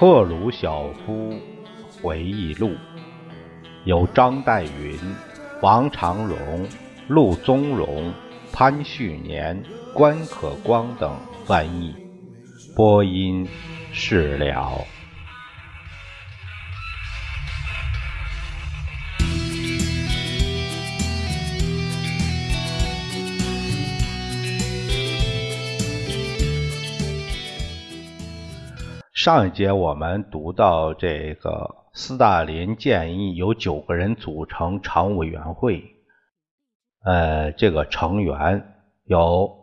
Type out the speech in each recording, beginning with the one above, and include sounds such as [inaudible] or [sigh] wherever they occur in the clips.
赫鲁晓夫回忆录》，由张岱云、王长荣、陆宗荣、潘旭年、关可光等翻译，播音释了。上一节我们读到，这个斯大林建议有九个人组成常务委员会，呃，这个成员有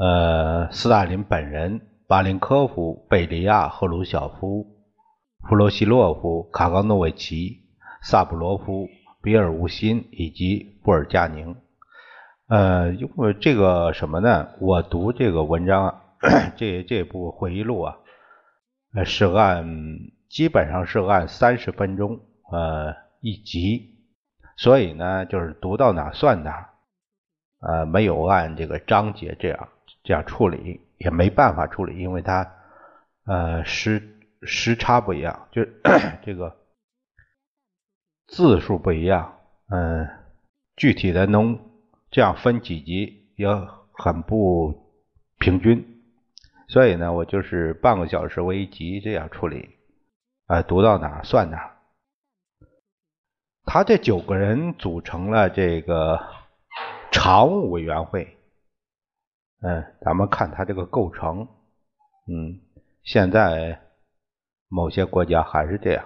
呃斯大林本人、巴林科夫、贝利亚、赫鲁晓夫、弗洛西洛夫、卡冈诺维奇、萨布罗夫、比尔乌辛以及布尔加宁。呃，因为这个什么呢？我读这个文章啊。[coughs] 这这部回忆录啊，是按基本上是按三十分钟呃一集，所以呢，就是读到哪算哪，呃，没有按这个章节这样这样处理，也没办法处理，因为它呃时时差不一样，就 [coughs] 这个字数不一样，嗯，具体的能这样分几集也很不平均。所以呢，我就是半个小时为一集这样处理，啊，读到哪算哪。他这九个人组成了这个常务委员会，嗯，咱们看他这个构成，嗯，现在某些国家还是这样。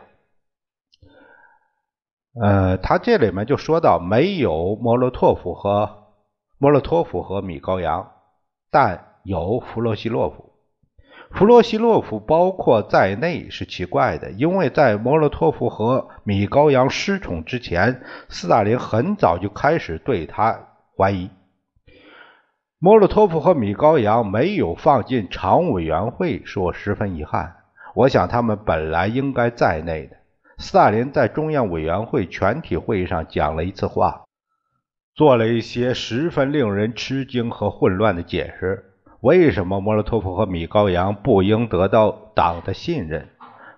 呃，他这里面就说到没有莫洛托夫和莫洛托夫和米高扬，但有弗洛西洛夫。弗洛西洛夫包括在内是奇怪的，因为在莫洛托夫和米高扬失宠之前，斯大林很早就开始对他怀疑。莫洛托夫和米高扬没有放进常务委员会，使我十分遗憾。我想他们本来应该在内的。斯大林在中央委员会全体会议上讲了一次话，做了一些十分令人吃惊和混乱的解释。为什么莫洛托夫和米高扬不应得到党的信任？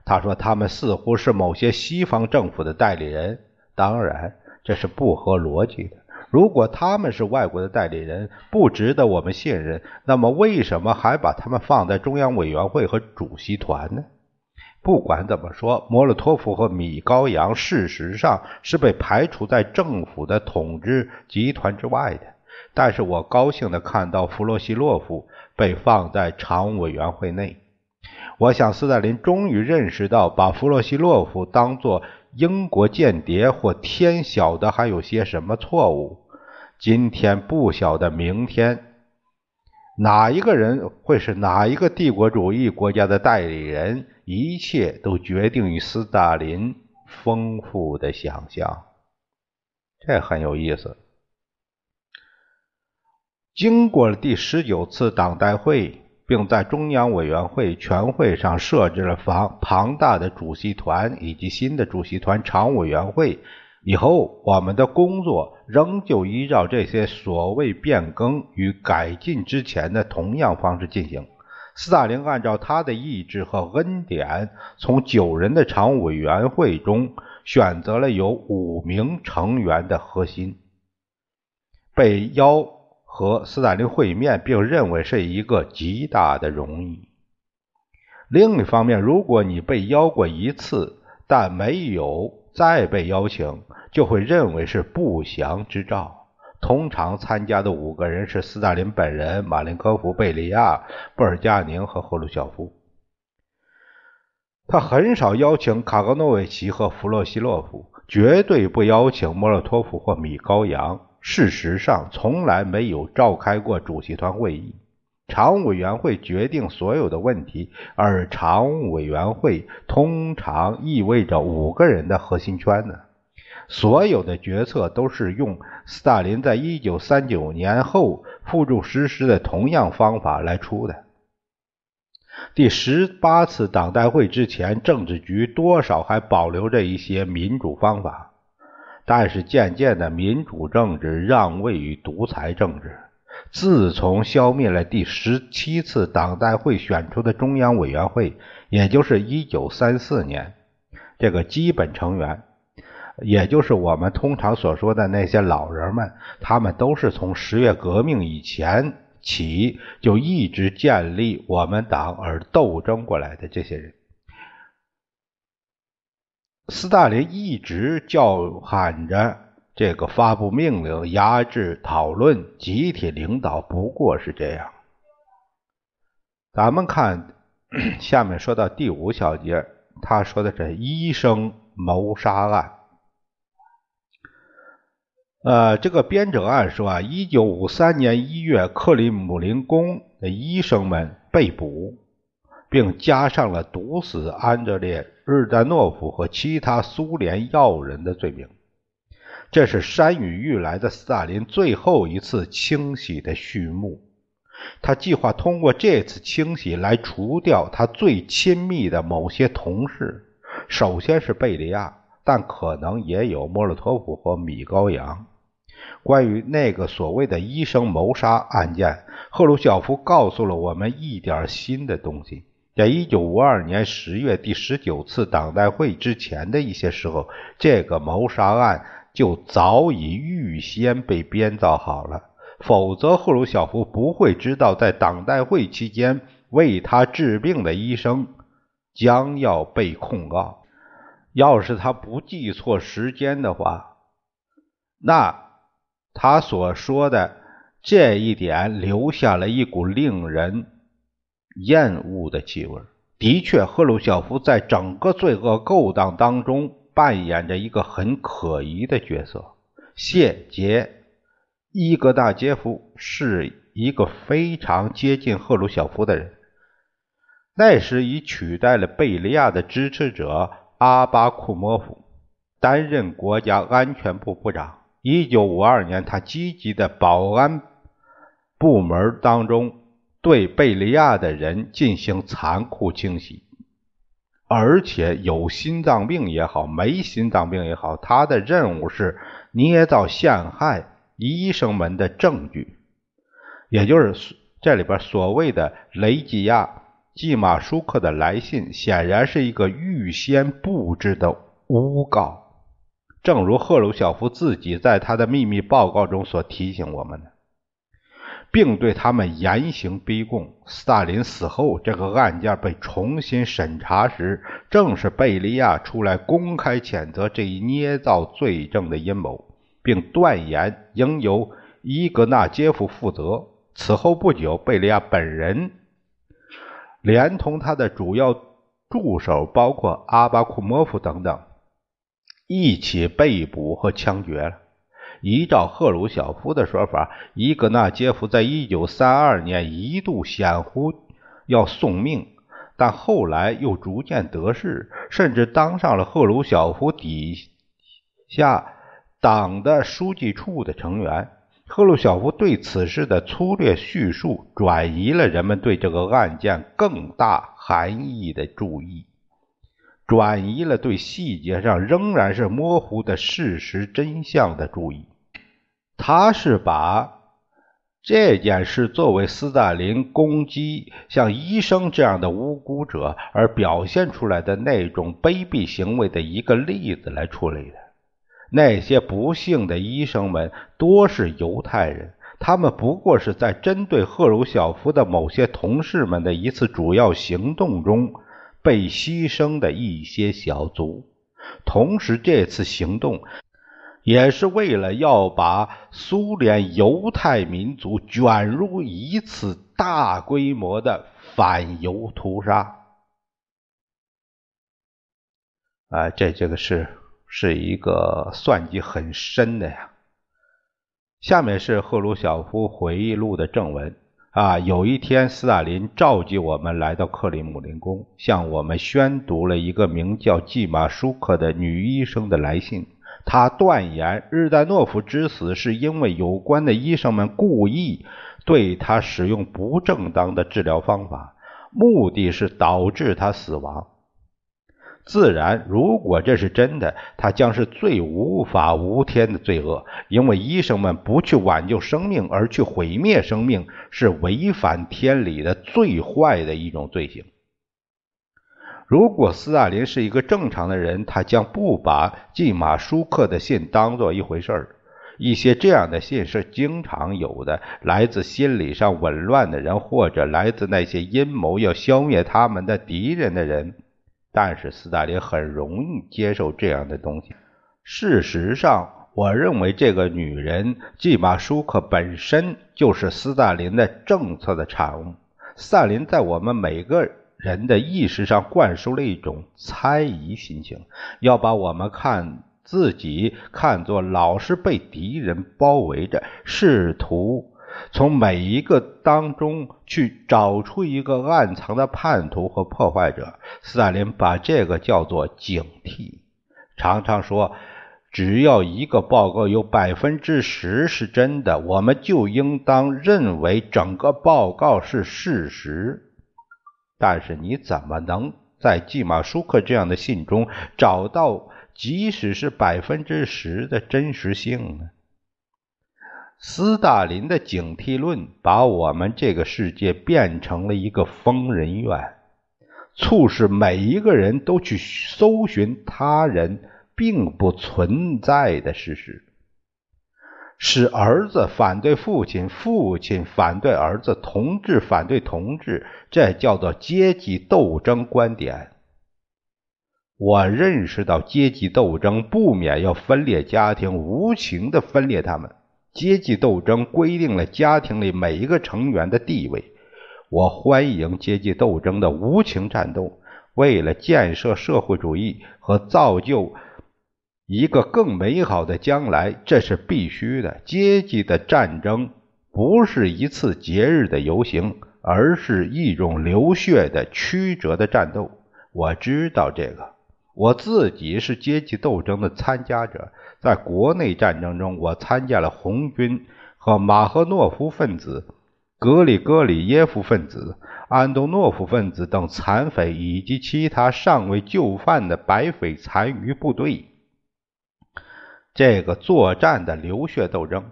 他说他们似乎是某些西方政府的代理人。当然，这是不合逻辑的。如果他们是外国的代理人，不值得我们信任，那么为什么还把他们放在中央委员会和主席团呢？不管怎么说，莫洛托夫和米高扬事实上是被排除在政府的统治集团之外的。但是我高兴地看到弗洛西洛夫被放在常务委员会内。我想斯大林终于认识到，把弗洛西洛夫当作英国间谍或天晓得还有些什么错误。今天不晓得明天哪一个人会是哪一个帝国主义国家的代理人，一切都决定于斯大林丰富的想象。这很有意思。经过了第十九次党代会，并在中央委员会全会上设置了庞庞大的主席团以及新的主席团常务委员会以后，我们的工作仍旧依照这些所谓变更与改进之前的同样方式进行。斯大林按照他的意志和恩典，从九人的常务委员会中选择了有五名成员的核心，被邀。和斯大林会面，并认为是一个极大的荣誉。另一方面，如果你被邀过一次，但没有再被邀请，就会认为是不祥之兆。通常参加的五个人是斯大林本人、马林科夫、贝利亚、布尔加宁和赫鲁晓夫。他很少邀请卡格诺维奇和弗洛西洛夫，绝对不邀请莫洛托夫或米高扬。事实上，从来没有召开过主席团会议。常务委员会决定所有的问题，而常务委员会通常意味着五个人的核心圈子。所有的决策都是用斯大林在一九三九年后付诸实施的同样方法来出的。第十八次党代会之前，政治局多少还保留着一些民主方法。但是渐渐的，民主政治让位于独裁政治。自从消灭了第十七次党代会选出的中央委员会，也就是一九三四年，这个基本成员，也就是我们通常所说的那些老人们，他们都是从十月革命以前起就一直建立我们党而斗争过来的这些人。斯大林一直叫喊着这个发布命令、压制讨论、集体领导，不过是这样。咱们看下面说到第五小节，他说的是医生谋杀案。呃，这个编者案说啊，一九五三年一月，克里姆林宫的医生们被捕。并加上了毒死安德烈·日丹诺夫和其他苏联要人的罪名。这是山雨欲来的斯大林最后一次清洗的序幕。他计划通过这次清洗来除掉他最亲密的某些同事，首先是贝利亚，但可能也有莫洛托夫和米高扬。关于那个所谓的医生谋杀案件，赫鲁晓夫告诉了我们一点新的东西。在一九五二年十月第十九次党代会之前的一些时候，这个谋杀案就早已预先被编造好了。否则，赫鲁晓夫不会知道，在党代会期间为他治病的医生将要被控告。要是他不记错时间的话，那他所说的这一点留下了一股令人。厌恶的气味。的确，赫鲁晓夫在整个罪恶勾当当中扮演着一个很可疑的角色。谢杰伊格纳杰夫是一个非常接近赫鲁晓夫的人，那时已取代了贝利亚的支持者阿巴库莫夫，担任国家安全部部长。一九五二年，他积极的保安部门当中。对贝利亚的人进行残酷清洗，而且有心脏病也好，没心脏病也好，他的任务是捏造陷害医生们的证据，也就是这里边所谓的雷吉亚·季马舒克的来信，显然是一个预先布置的诬告，正如赫鲁晓夫自己在他的秘密报告中所提醒我们的。并对他们严刑逼供。斯大林死后，这个案件被重新审查时，正是贝利亚出来公开谴责这一捏造罪证的阴谋，并断言应由伊格纳杰夫负责。此后不久，贝利亚本人连同他的主要助手，包括阿巴库莫夫等等，一起被捕和枪决了。依照赫鲁晓夫的说法，伊格纳杰夫在一九三二年一度险乎要送命，但后来又逐渐得势，甚至当上了赫鲁晓夫底下党的书记处的成员。赫鲁晓夫对此事的粗略叙述，转移了人们对这个案件更大含义的注意。转移了对细节上仍然是模糊的事实真相的注意。他是把这件事作为斯大林攻击像医生这样的无辜者而表现出来的那种卑鄙行为的一个例子来处理的。那些不幸的医生们多是犹太人，他们不过是在针对赫鲁晓夫的某些同事们的一次主要行动中被牺牲的一些小卒。同时，这次行动。也是为了要把苏联犹太民族卷入一次大规模的反犹屠杀，啊，这这个是是一个算计很深的呀。下面是赫鲁晓夫回忆录的正文啊。有一天，斯大林召集我们来到克里姆林宫，向我们宣读了一个名叫季马舒克的女医生的来信。他断言，日丹诺夫之死是因为有关的医生们故意对他使用不正当的治疗方法，目的是导致他死亡。自然，如果这是真的，他将是最无法无天的罪恶，因为医生们不去挽救生命而去毁灭生命，是违反天理的最坏的一种罪行。如果斯大林是一个正常的人，他将不把季马舒克的信当做一回事儿。一些这样的信是经常有的，来自心理上紊乱的人，或者来自那些阴谋要消灭他们的敌人的人。但是斯大林很容易接受这样的东西。事实上，我认为这个女人季马舒克本身就是斯大林的政策的产物。斯大林在我们每个人的意识上灌输了一种猜疑心情，要把我们看。自己看作老是被敌人包围着，试图从每一个当中去找出一个暗藏的叛徒和破坏者。斯大林把这个叫做警惕，常常说，只要一个报告有百分之十是真的，我们就应当认为整个报告是事实。但是你怎么能在季马舒克这样的信中找到？即使是百分之十的真实性呢？斯大林的警惕论把我们这个世界变成了一个疯人院，促使每一个人都去搜寻他人并不存在的事实，使儿子反对父亲，父亲反对儿子，同志反对同志，这叫做阶级斗争观点。我认识到阶级斗争不免要分裂家庭，无情的分裂他们。阶级斗争规定了家庭里每一个成员的地位。我欢迎阶级斗争的无情战斗，为了建设社会主义和造就一个更美好的将来，这是必须的。阶级的战争不是一次节日的游行，而是一种流血的曲折的战斗。我知道这个。我自己是阶级斗争的参加者，在国内战争中，我参加了红军和马赫诺夫分子、格里戈里耶夫分子、安东诺夫分子等残匪以及其他尚未就范的白匪残余部队。这个作战的流血斗争，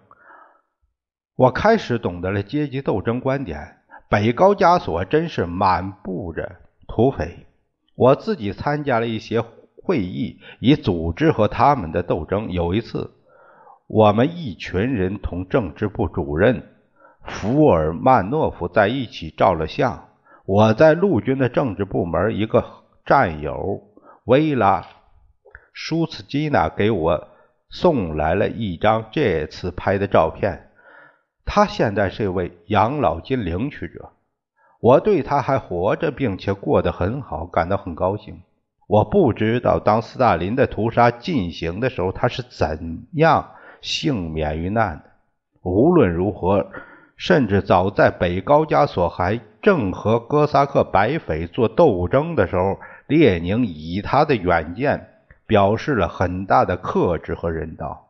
我开始懂得了阶级斗争观点。北高加索真是满布着土匪。我自己参加了一些会议，以组织和他们的斗争。有一次，我们一群人同政治部主任福尔曼诺夫在一起照了相。我在陆军的政治部门一个战友维拉舒茨基娜给我送来了一张这次拍的照片。他现在是一位养老金领取者。我对他还活着，并且过得很好，感到很高兴。我不知道当斯大林的屠杀进行的时候，他是怎样幸免于难的。无论如何，甚至早在北高加索还正和哥萨克白匪做斗争的时候，列宁以他的远见表示了很大的克制和人道。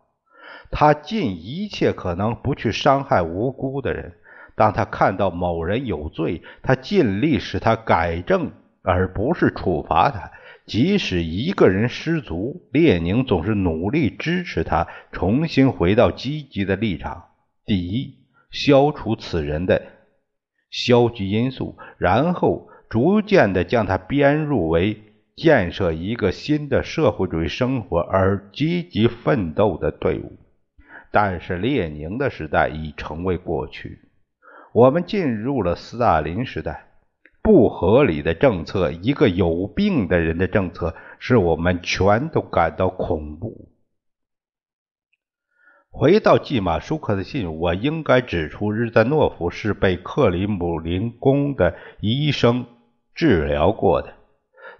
他尽一切可能不去伤害无辜的人。当他看到某人有罪，他尽力使他改正，而不是处罚他。即使一个人失足，列宁总是努力支持他重新回到积极的立场。第一，消除此人的消极因素，然后逐渐地将他编入为建设一个新的社会主义生活而积极奋斗的队伍。但是，列宁的时代已成为过去。我们进入了斯大林时代，不合理的政策，一个有病的人的政策，使我们全都感到恐怖。回到季马舒克的信，我应该指出，日丹诺夫是被克里姆林宫的医生治疗过的，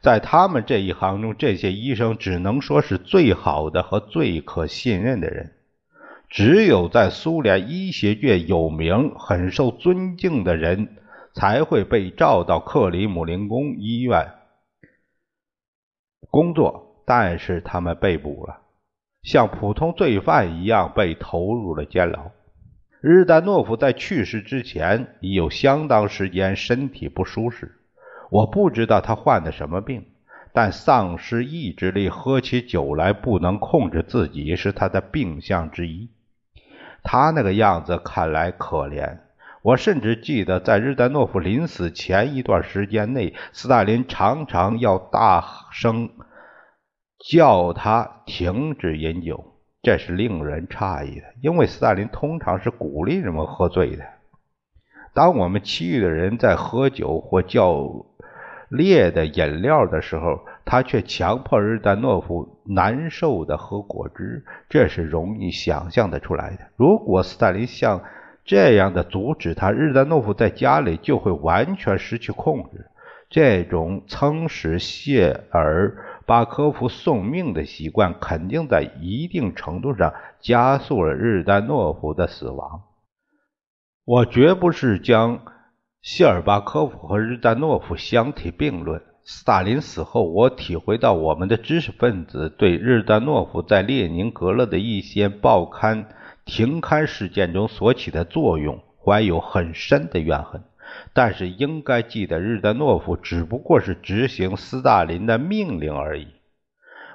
在他们这一行中，这些医生只能说是最好的和最可信任的人。只有在苏联医学界有名、很受尊敬的人，才会被召到克里姆林宫医院工作，但是他们被捕了，像普通罪犯一样被投入了监牢。日丹诺夫在去世之前已有相当时间身体不舒适，我不知道他患的什么病。但丧失意志力、喝起酒来不能控制自己是他的病象之一。他那个样子看来可怜，我甚至记得，在日丹诺夫临死前一段时间内，斯大林常常要大声叫他停止饮酒，这是令人诧异的，因为斯大林通常是鼓励人们喝醉的。当我们其余的人在喝酒或叫烈的饮料的时候，他却强迫日丹诺夫难受的喝果汁，这是容易想象的出来的。如果斯大林像这样的阻止他，日丹诺夫在家里就会完全失去控制。这种曾使谢尔巴科夫送命的习惯，肯定在一定程度上加速了日丹诺夫的死亡。我绝不是将谢尔巴科夫和日丹诺夫相提并论。斯大林死后，我体会到我们的知识分子对日丹诺夫在列宁格勒的一些报刊停刊事件中所起的作用怀有很深的怨恨。但是，应该记得，日丹诺夫只不过是执行斯大林的命令而已。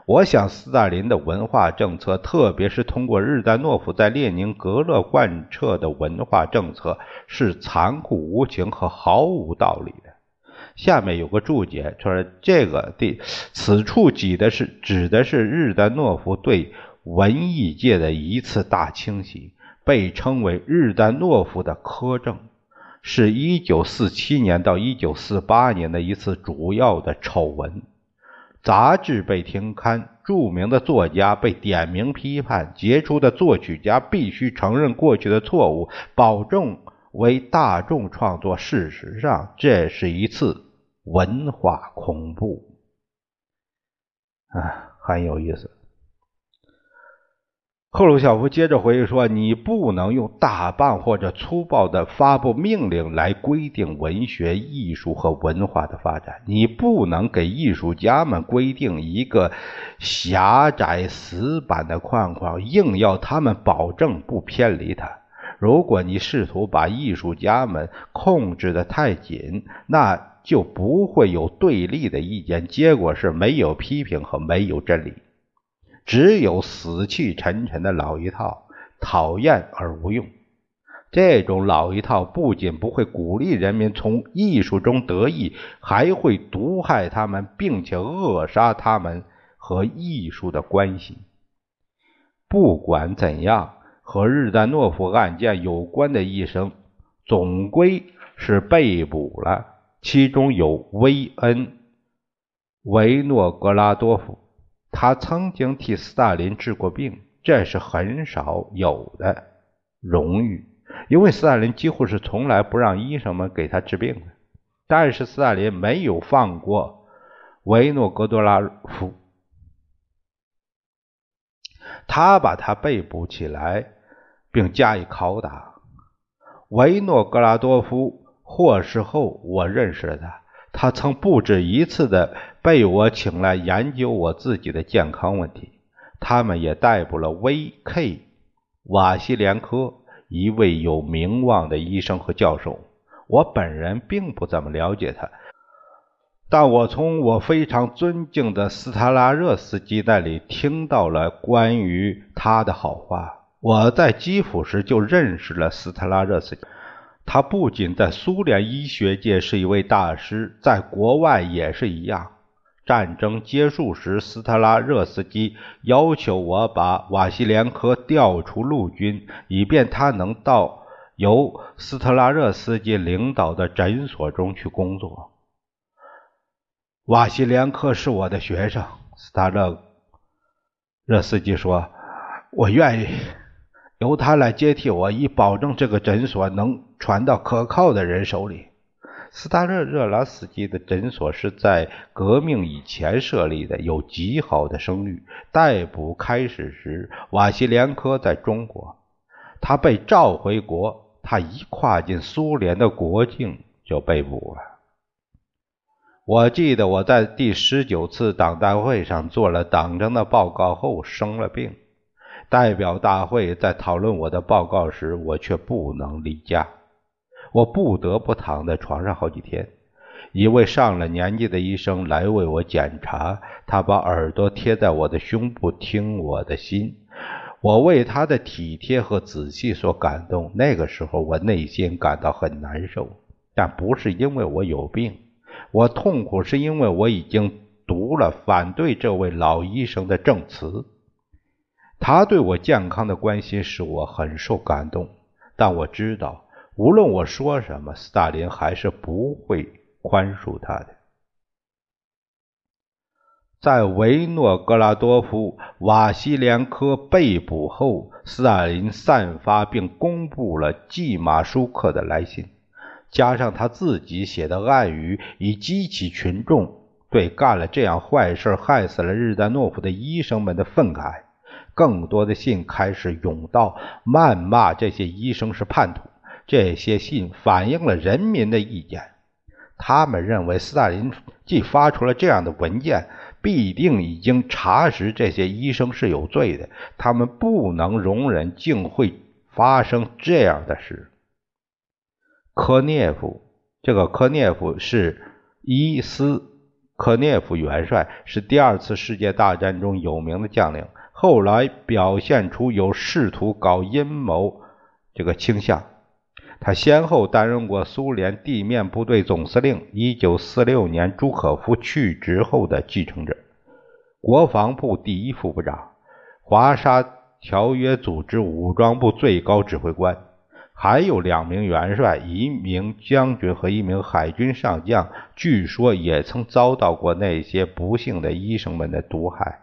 我想，斯大林的文化政策，特别是通过日丹诺夫在列宁格勒贯彻的文化政策，是残酷无情和毫无道理的。下面有个注解，说这个的此处指的是指的是日丹诺夫对文艺界的一次大清洗，被称为日丹诺夫的苛政，是一九四七年到一九四八年的一次主要的丑闻。杂志被停刊，著名的作家被点名批判，杰出的作曲家必须承认过去的错误，保证为大众创作。事实上，这是一次文化恐怖。啊，很有意思。赫鲁晓夫接着回忆说：“你不能用大棒或者粗暴的发布命令来规定文学、艺术和文化的发展。你不能给艺术家们规定一个狭窄死板的框框，硬要他们保证不偏离它。如果你试图把艺术家们控制的太紧，那就不会有对立的意见，结果是没有批评和没有真理。”只有死气沉沉的老一套，讨厌而无用。这种老一套不仅不会鼓励人民从艺术中得益，还会毒害他们，并且扼杀他们和艺术的关系。不管怎样，和日丹诺夫案件有关的医生总归是被捕了，其中有维恩·维诺格拉多夫。他曾经替斯大林治过病，这是很少有的荣誉，因为斯大林几乎是从来不让医生们给他治病的。但是斯大林没有放过维诺格多拉夫，他把他被捕起来并加以拷打。维诺格拉多夫获释后，我认识了他。他曾不止一次的被我请来研究我自己的健康问题。他们也逮捕了 V.K. 瓦西连科，一位有名望的医生和教授。我本人并不怎么了解他，但我从我非常尊敬的斯塔拉热斯基那里听到了关于他的好话。我在基辅时就认识了斯特拉热斯基。他不仅在苏联医学界是一位大师，在国外也是一样。战争结束时，斯特拉热斯基要求我把瓦西连科调出陆军，以便他能到由斯特拉热斯基领导的诊所中去工作。瓦西连科是我的学生，斯特拉热斯基说：“我愿意。”由他来接替我，以保证这个诊所能传到可靠的人手里。斯大热热拉斯基的诊所是在革命以前设立的，有极好的声誉。逮捕开始时，瓦西连科在中国，他被召回国。他一跨进苏联的国境就被捕了。我记得我在第十九次党代会上做了党政的报告后生了病。代表大会在讨论我的报告时，我却不能离家，我不得不躺在床上好几天。一位上了年纪的医生来为我检查，他把耳朵贴在我的胸部听我的心。我为他的体贴和仔细所感动。那个时候，我内心感到很难受，但不是因为我有病，我痛苦是因为我已经读了反对这位老医生的证词。他对我健康的关心使我很受感动，但我知道，无论我说什么，斯大林还是不会宽恕他的。在维诺格拉多夫·瓦西连科被捕后，斯大林散发并公布了季马舒克的来信，加上他自己写的暗语，以激起群众对干了这样坏事、害死了日丹诺夫的医生们的愤慨。更多的信开始涌到，谩骂这些医生是叛徒。这些信反映了人民的意见，他们认为斯大林既发出了这样的文件，必定已经查实这些医生是有罪的。他们不能容忍竟会发生这样的事。科涅夫，这个科涅夫是伊斯科涅夫元帅，是第二次世界大战中有名的将领。后来表现出有试图搞阴谋这个倾向。他先后担任过苏联地面部队总司令，一九四六年朱可夫去职后的继承者，国防部第一副部长，华沙条约组织武装部最高指挥官，还有两名元帅、一名将军和一名海军上将，据说也曾遭到过那些不幸的医生们的毒害。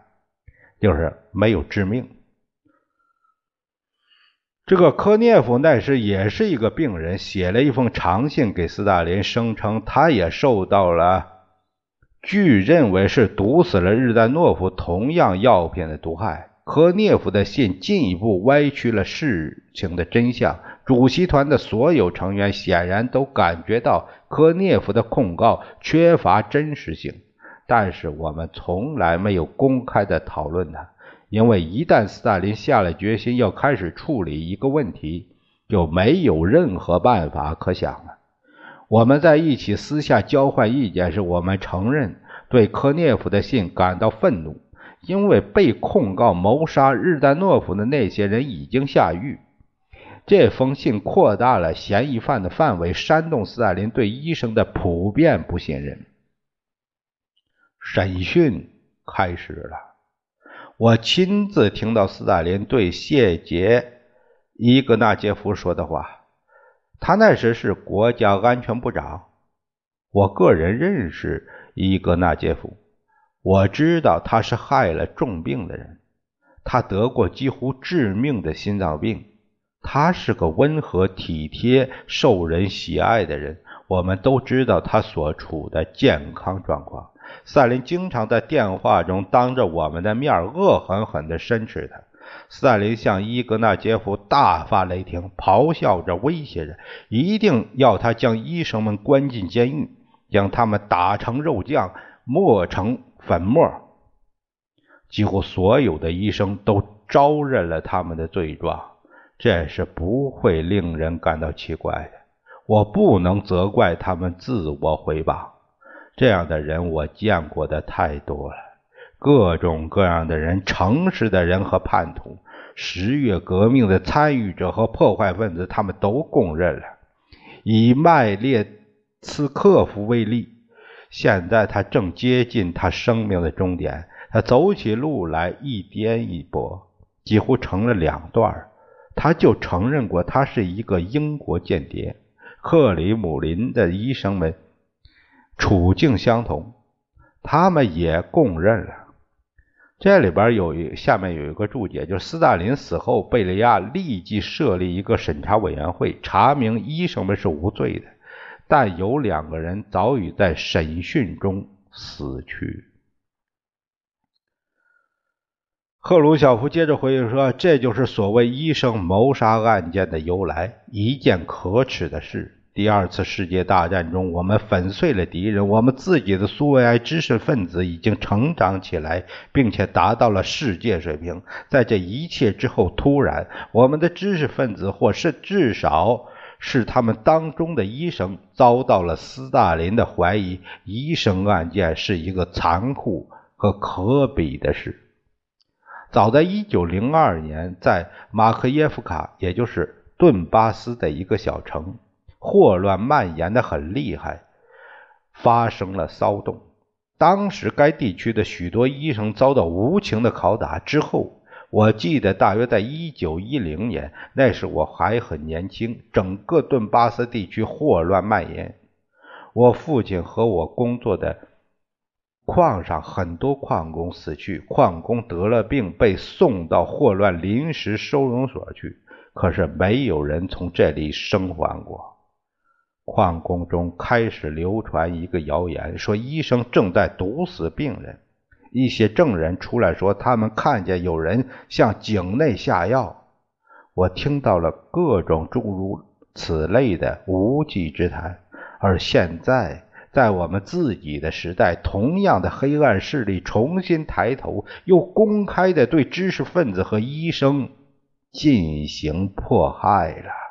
就是没有致命。这个科涅夫那时也是一个病人，写了一封长信给斯大林，声称他也受到了据认为是毒死了日丹诺夫同样药品的毒害。科涅夫的信进一步歪曲了事情的真相。主席团的所有成员显然都感觉到科涅夫的控告缺乏真实性。但是我们从来没有公开的讨论它，因为一旦斯大林下了决心要开始处理一个问题，就没有任何办法可想了。我们在一起私下交换意见时，我们承认对科涅夫的信感到愤怒，因为被控告谋杀日丹诺夫的那些人已经下狱。这封信扩大了嫌疑犯的范围，煽动斯大林对医生的普遍不信任。审讯开始了，我亲自听到斯大林对谢杰伊格纳杰夫说的话。他那时是国家安全部长。我个人认识伊格纳杰夫，我知道他是害了重病的人，他得过几乎致命的心脏病。他是个温和体贴、受人喜爱的人。我们都知道他所处的健康状况。斯大林经常在电话中当着我们的面恶狠狠地申斥他。斯大林向伊格纳杰夫大发雷霆，咆哮着威胁着，一定要他将医生们关进监狱，将他们打成肉酱，磨成粉末。几乎所有的医生都招认了他们的罪状，这是不会令人感到奇怪的。我不能责怪他们自我毁谤。这样的人我见过的太多了，各种各样的人，诚实的人和叛徒，十月革命的参与者和破坏分子，他们都供认了。以麦列茨克夫为例，现在他正接近他生命的终点，他走起路来一颠一跛，几乎成了两段他就承认过，他是一个英国间谍。克里姆林的医生们。处境相同，他们也供认了。这里边有一下面有一个注解，就是斯大林死后，贝利亚立即设立一个审查委员会，查明医生们是无罪的。但有两个人早已在审讯中死去。赫鲁晓夫接着回忆说：“这就是所谓医生谋杀案件的由来，一件可耻的事。”第二次世界大战中，我们粉碎了敌人。我们自己的苏维埃知识分子已经成长起来，并且达到了世界水平。在这一切之后，突然，我们的知识分子，或是至少是他们当中的医生，遭到了斯大林的怀疑。医生案件是一个残酷和可比的事。早在1902年，在马克耶夫卡，也就是顿巴斯的一个小城，霍乱蔓延的很厉害，发生了骚动。当时该地区的许多医生遭到无情的拷打之后，我记得大约在1910年，那时我还很年轻，整个顿巴斯地区霍乱蔓延。我父亲和我工作的矿上很多矿工死去，矿工得了病，被送到霍乱临时收容所去，可是没有人从这里生还过。矿工中开始流传一个谣言，说医生正在毒死病人。一些证人出来说，他们看见有人向井内下药。我听到了各种诸如此类的无稽之谈。而现在，在我们自己的时代，同样的黑暗势力重新抬头，又公开的对知识分子和医生进行迫害了。